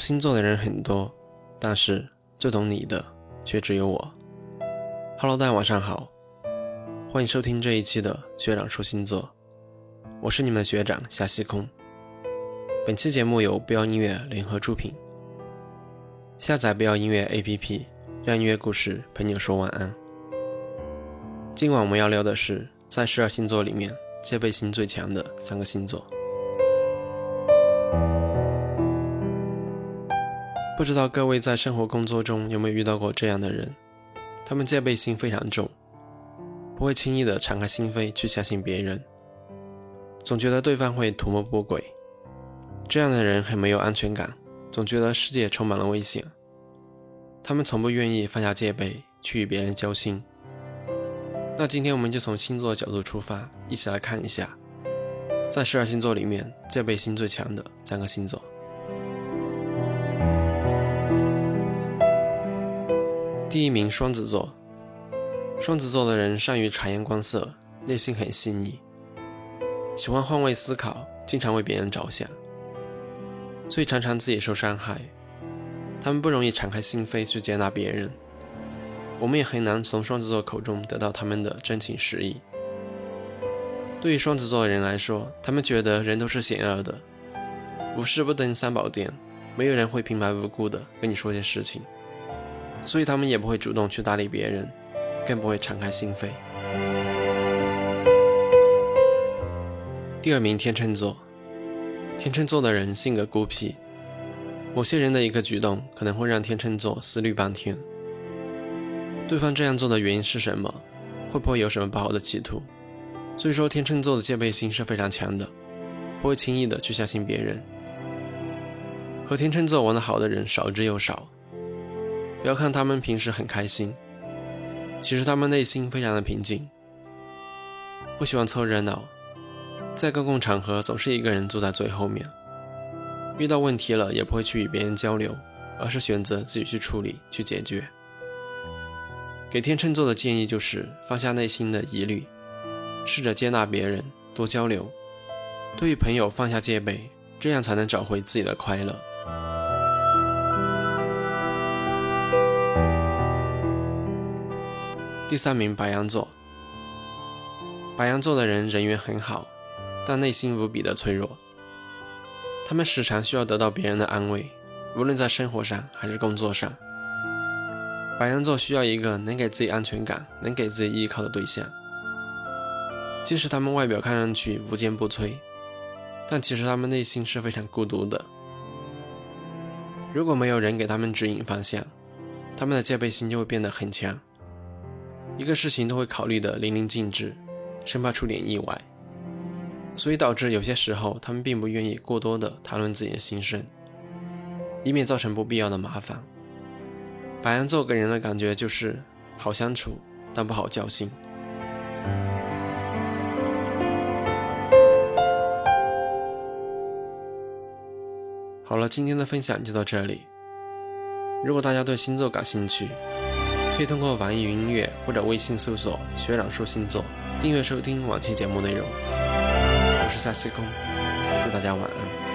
星座的人很多，但是最懂你的却只有我。Hello，大家晚上好，欢迎收听这一期的学长说星座，我是你们的学长夏西空。本期节目由不要音乐联合出品，下载不要音乐 APP，让音乐故事陪你说晚安。今晚我们要聊的是在十二星座里面戒备心最强的三个星座。不知道各位在生活工作中有没有遇到过这样的人？他们戒备心非常重，不会轻易的敞开心扉去相信别人，总觉得对方会图谋不轨。这样的人很没有安全感，总觉得世界充满了危险。他们从不愿意放下戒备去与别人交心。那今天我们就从星座的角度出发，一起来看一下，在十二星座里面戒备心最强的三个星座。第一名，双子座。双子座的人善于察言观色，内心很细腻，喜欢换位思考，经常为别人着想，所以常常自己受伤害。他们不容易敞开心扉去接纳别人，我们也很难从双子座口中得到他们的真情实意。对于双子座的人来说，他们觉得人都是险恶的，无事不登三宝殿，没有人会平白无故的跟你说些事情。所以他们也不会主动去搭理别人，更不会敞开心扉。第二名，天秤座。天秤座的人性格孤僻，某些人的一个举动可能会让天秤座思虑半天。对方这样做的原因是什么？会不会有什么不好的企图？所以说，天秤座的戒备心是非常强的，不会轻易的去相信别人。和天秤座玩得好的人少之又少。不要看他们平时很开心，其实他们内心非常的平静，不喜欢凑热闹，在公共场合总是一个人坐在最后面，遇到问题了也不会去与别人交流，而是选择自己去处理去解决。给天秤座的建议就是放下内心的疑虑，试着接纳别人，多交流，对于朋友放下戒备，这样才能找回自己的快乐。第三名，白羊座。白羊座的人人缘很好，但内心无比的脆弱。他们时常需要得到别人的安慰，无论在生活上还是工作上。白羊座需要一个能给自己安全感、能给自己依靠的对象。即使他们外表看上去无坚不摧，但其实他们内心是非常孤独的。如果没有人给他们指引方向，他们的戒备心就会变得很强。一个事情都会考虑的淋漓尽致，生怕出点意外，所以导致有些时候他们并不愿意过多的谈论自己的心声，以免造成不必要的麻烦。白羊座给人的感觉就是好相处，但不好交心。好了，今天的分享就到这里。如果大家对星座感兴趣，可以通过网易云音乐或者微信搜索“学长说星座”，订阅收听往期节目内容。我是夏西空，祝大家晚安。